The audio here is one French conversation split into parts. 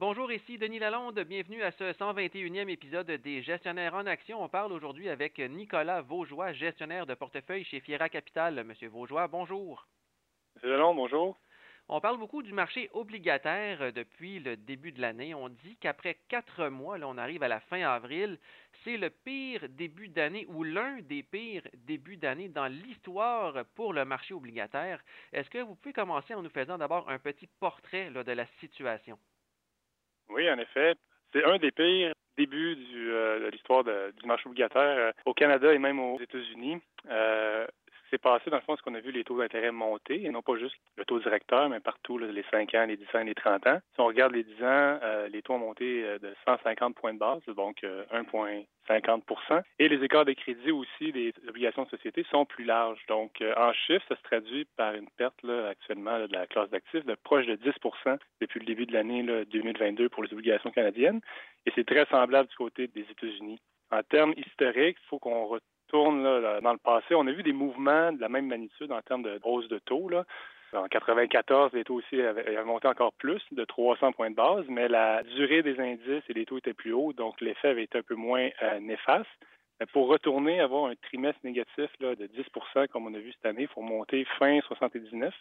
Bonjour, ici Denis Lalonde. Bienvenue à ce 121e épisode des Gestionnaires en Action. On parle aujourd'hui avec Nicolas Vaugeois, gestionnaire de portefeuille chez Fiera Capital. Monsieur Vaugeois, bonjour. Monsieur Lalonde, bonjour. On parle beaucoup du marché obligataire depuis le début de l'année. On dit qu'après quatre mois, là, on arrive à la fin avril, c'est le pire début d'année ou l'un des pires débuts d'année dans l'histoire pour le marché obligataire. Est-ce que vous pouvez commencer en nous faisant d'abord un petit portrait de la situation? Oui, en effet. C'est un des pires débuts euh, de l'histoire du marché obligataire euh, au Canada et même aux États-Unis. Euh, passé, dans le fond, qu'on a vu les taux d'intérêt monter, et non pas juste le taux directeur, mais partout, les 5 ans, les 10 ans, les 30 ans. Si on regarde les 10 ans, euh, les taux ont monté euh, de 150 points de base, donc 1,50% euh, Et les écarts de crédit aussi des obligations de société sont plus larges. Donc, en chiffres, ça se traduit par une perte là, actuellement de la classe d'actifs de proche de 10% depuis le début de l'année 2022 pour les obligations canadiennes. Et c'est très semblable du côté des États-Unis. En termes historiques, il faut qu'on dans le passé, on a vu des mouvements de la même magnitude en termes de hausse de taux. En 94, les taux aussi avaient, monté encore plus, de 300 points de base, mais la durée des indices et les taux étaient plus hauts, donc l'effet avait été un peu moins euh, néfaste. Pour retourner, avoir un trimestre négatif de 10% comme on a vu cette année, il faut monter fin 79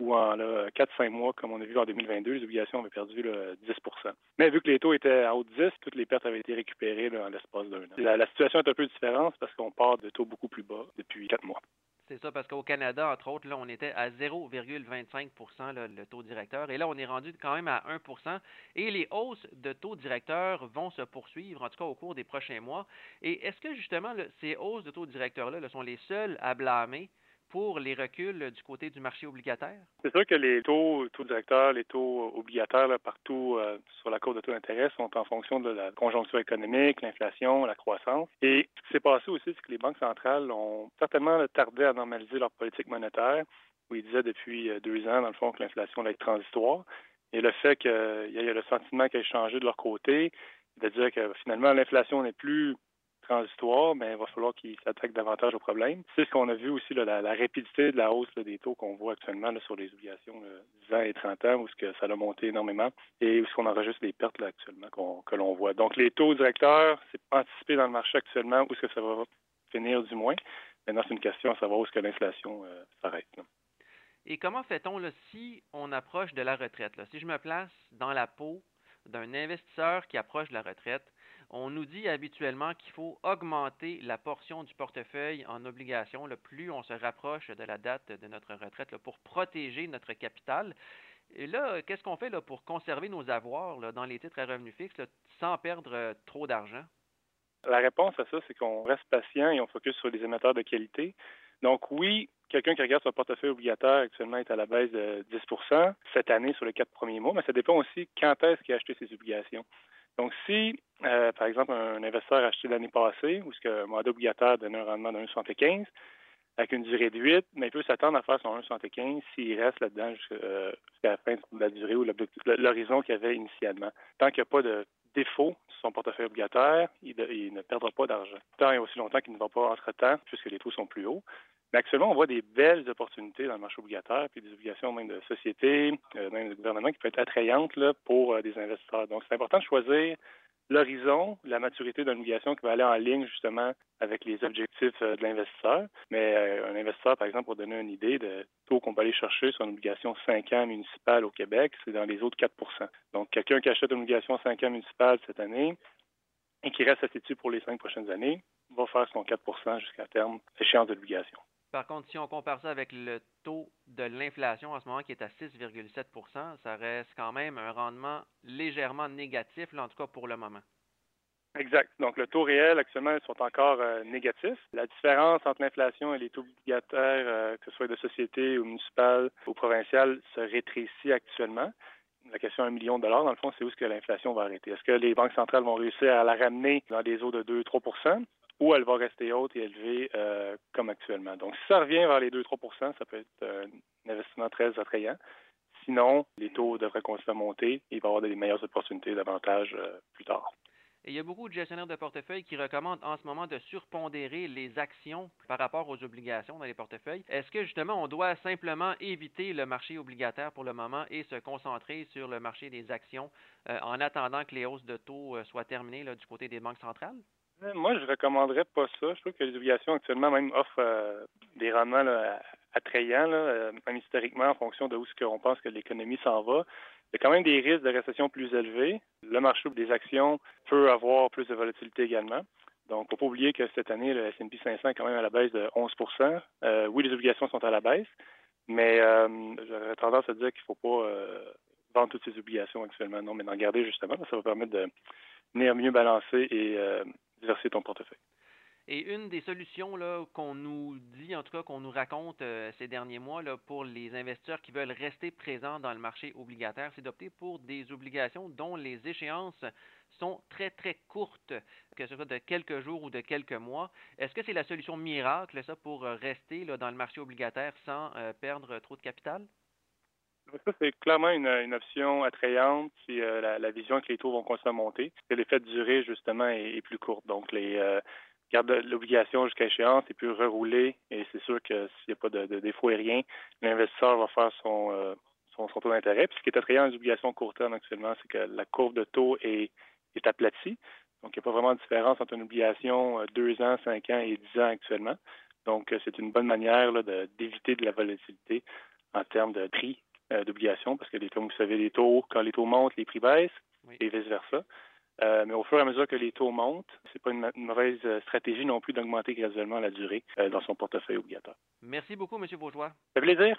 ou en 4-5 mois, comme on a vu en 2022, les obligations avaient perdu 10% Mais vu que les taux étaient à haut de 10, toutes les pertes avaient été récupérées en l'espace d'un an. La, situation est un peu différente parce qu'on part de taux beaucoup plus bas depuis 4 mois. C'est ça, parce qu'au Canada, entre autres, là, on était à 0,25% le taux directeur. Et là, on est rendu quand même à 1% Et les hausses de taux directeur vont se poursuivre, en tout cas au cours des prochains mois. Et est-ce que justement, ces hausses de taux directeur-là sont les seules à blâmer pour les reculs du côté du marché obligataire? C'est sûr que les taux, directeurs, les taux obligataires partout euh, sur la courbe de taux d'intérêt sont en fonction de la conjoncture économique, l'inflation, la croissance. Et ce qui s'est passé aussi, c'est que les banques centrales ont certainement tardé à normaliser leur politique monétaire, où ils disaient depuis euh, deux ans, dans le fond, que l'inflation allait être transitoire. Et le fait qu'il y ait le sentiment qu'elle ait changé de leur côté, de dire que finalement l'inflation n'est plus transitoire, mais il va falloir qu'ils s'attaquent davantage au problème. C'est ce qu'on a vu aussi, la, rapidité de la hausse des taux qu'on voit actuellement sur les obligations 10 ans et 30 ans, où ce que ça a monté énormément et où ce qu'on enregistre des pertes actuellement que l'on voit. Donc les taux directeurs, c'est anticipé dans le marché actuellement où est-ce que ça va finir du moins. Maintenant, c'est une question à savoir où est-ce que l'inflation euh, s'arrête. Et comment fait-on si on approche de la retraite? Si je me place dans la peau d'un investisseur qui approche de la retraite, on nous dit habituellement qu'il faut augmenter la portion du portefeuille en obligations le plus on se rapproche de la date de notre retraite pour protéger notre capital. Et là, qu'est-ce qu'on fait pour conserver nos avoirs dans les titres à revenus fixes sans perdre euh, trop d'argent? La réponse à ça, c'est qu'on reste patient et on focus sur les émetteurs de qualité. Donc oui, quelqu'un qui regarde son portefeuille obligataire actuellement est à la baisse de 10% cette année sur les quatre premiers mois, mais ça dépend aussi quand est-ce qu'il a acheté ses obligations. Donc, si, euh, par exemple, un investisseur a acheté l'année passée, où ce que mandat obligataire donne un rendement de 1,75, avec une durée de 8, mais il peut s'attendre à faire son 1,75 s'il reste là-dedans euh, jusqu'à la fin de la durée ou l'horizon qu'il avait initialement. Tant qu'il n'y a pas de défaut sur son portefeuille obligataire, il, ne perdra pas d'argent. Tant et aussi longtemps qu'il ne va pas entre-temps, puisque les taux sont plus hauts. Mais actuellement, on voit des belles opportunités dans le marché obligataire, puis des obligations même de société, euh, même de gouvernement, qui peuvent être attrayantes pour des investisseurs. Donc, c'est important de choisir l'horizon, la maturité d'une obligation qui va aller en ligne justement avec les objectifs euh, de l'investisseur. Mais un investisseur, par exemple, pour donner une idée de taux qu'on peut aller chercher sur une obligation 5 ans municipale au Québec, c'est dans les autres 4% Donc, quelqu'un qui achète une obligation 5 ans municipale cette année et qui reste assis pour les cinq prochaines années va faire son 4% jusqu'à terme échéance de l'obligation. Par contre, si on compare ça avec le taux de l'inflation en ce moment qui est à 6,7% ça reste quand même un rendement légèrement négatif, là, en tout cas pour le moment. Exact. Donc, le taux réel, actuellement, sont encore euh, négatifs. La différence entre l'inflation et les taux obligataires, euh, que ce soit de société ou municipal ou provincial, se rétrécit actuellement. La question un million de dollars, dans le fond, c'est où est-ce que l'inflation va arrêter? Est-ce que les banques centrales vont réussir à la ramener dans des eaux de 2-3 ou elle va rester haute et élevée euh, comme actuellement. Donc, si ça revient vers les 2-3% ça peut être un investissement très attrayant. Sinon, les taux devraient continuer à monter et il va y avoir des meilleures opportunités davantage euh, plus tard. Et il y a beaucoup de gestionnaires de portefeuille qui recommandent en ce moment de surpondérer les actions par rapport aux obligations dans les portefeuilles. Est-ce que justement on doit simplement éviter le marché obligataire pour le moment et se concentrer sur le marché des actions euh, en attendant que les hausses de taux euh, soient terminées du côté des banques centrales? Euh, moi, je recommanderais pas ça. Je trouve que les obligations actuellement même offrent des rendements attrayants, même historiquement, en fonction de où ce qu'on pense que l'économie s'en va. Il y a quand même des risques de récession plus élevés. Le marché des actions peut avoir plus de volatilité également. Donc, il ne faut pas oublier que cette année, le S&P 500 est quand même à la baisse de 11% euh, Oui, les obligations sont à la baisse, mais euh, j'aurais tendance à dire qu'il ne faut pas euh, vendre toutes ces obligations actuellement. Non, mais d'en garder justement. Ça va permettre de venir mieux balancer et diversifier ton portefeuille. Et une des solutions qu'on nous dit, en tout cas qu'on nous raconte euh, ces derniers mois pour les investisseurs qui veulent rester présents dans le marché obligataire, c'est d'opter pour des obligations dont les échéances sont très très courtes, que ce soit de quelques jours ou de quelques mois. Est-ce que c'est la solution miracle, ça, pour euh, rester dans le marché obligataire sans euh, perdre trop de capital? C'est clairement une, option attrayante si la, vision que les taux vont continuer à monter. l'effet de durée, justement, est, plus court. Donc, les, garde l'obligation jusqu'à échéance et puis rerouler. Et c'est sûr que s'il n'y a pas de, défaut aérien, l'investisseur va faire son, euh, son, taux d'intérêt. Puis ce qui est attrayant les obligations court terme actuellement, c'est que la courbe de taux est, est aplatie. Donc, il n'y a pas vraiment de différence entre une obligation euh, deux ans, cinq ans et dix ans actuellement. Donc, euh, c'est une bonne manière d'éviter de, la volatilité en termes de prix d'obligation, parce que les, comme vous savez, les taux, quand les taux montent, les prix baissent et vice-versa. Euh, mais au fur et à mesure que les taux montent, c'est pas une, mauvaise euh, stratégie non plus d'augmenter graduellement la durée euh, dans son portefeuille obligatoire. Merci beaucoup, M. Bourgeois. Ça fait plaisir.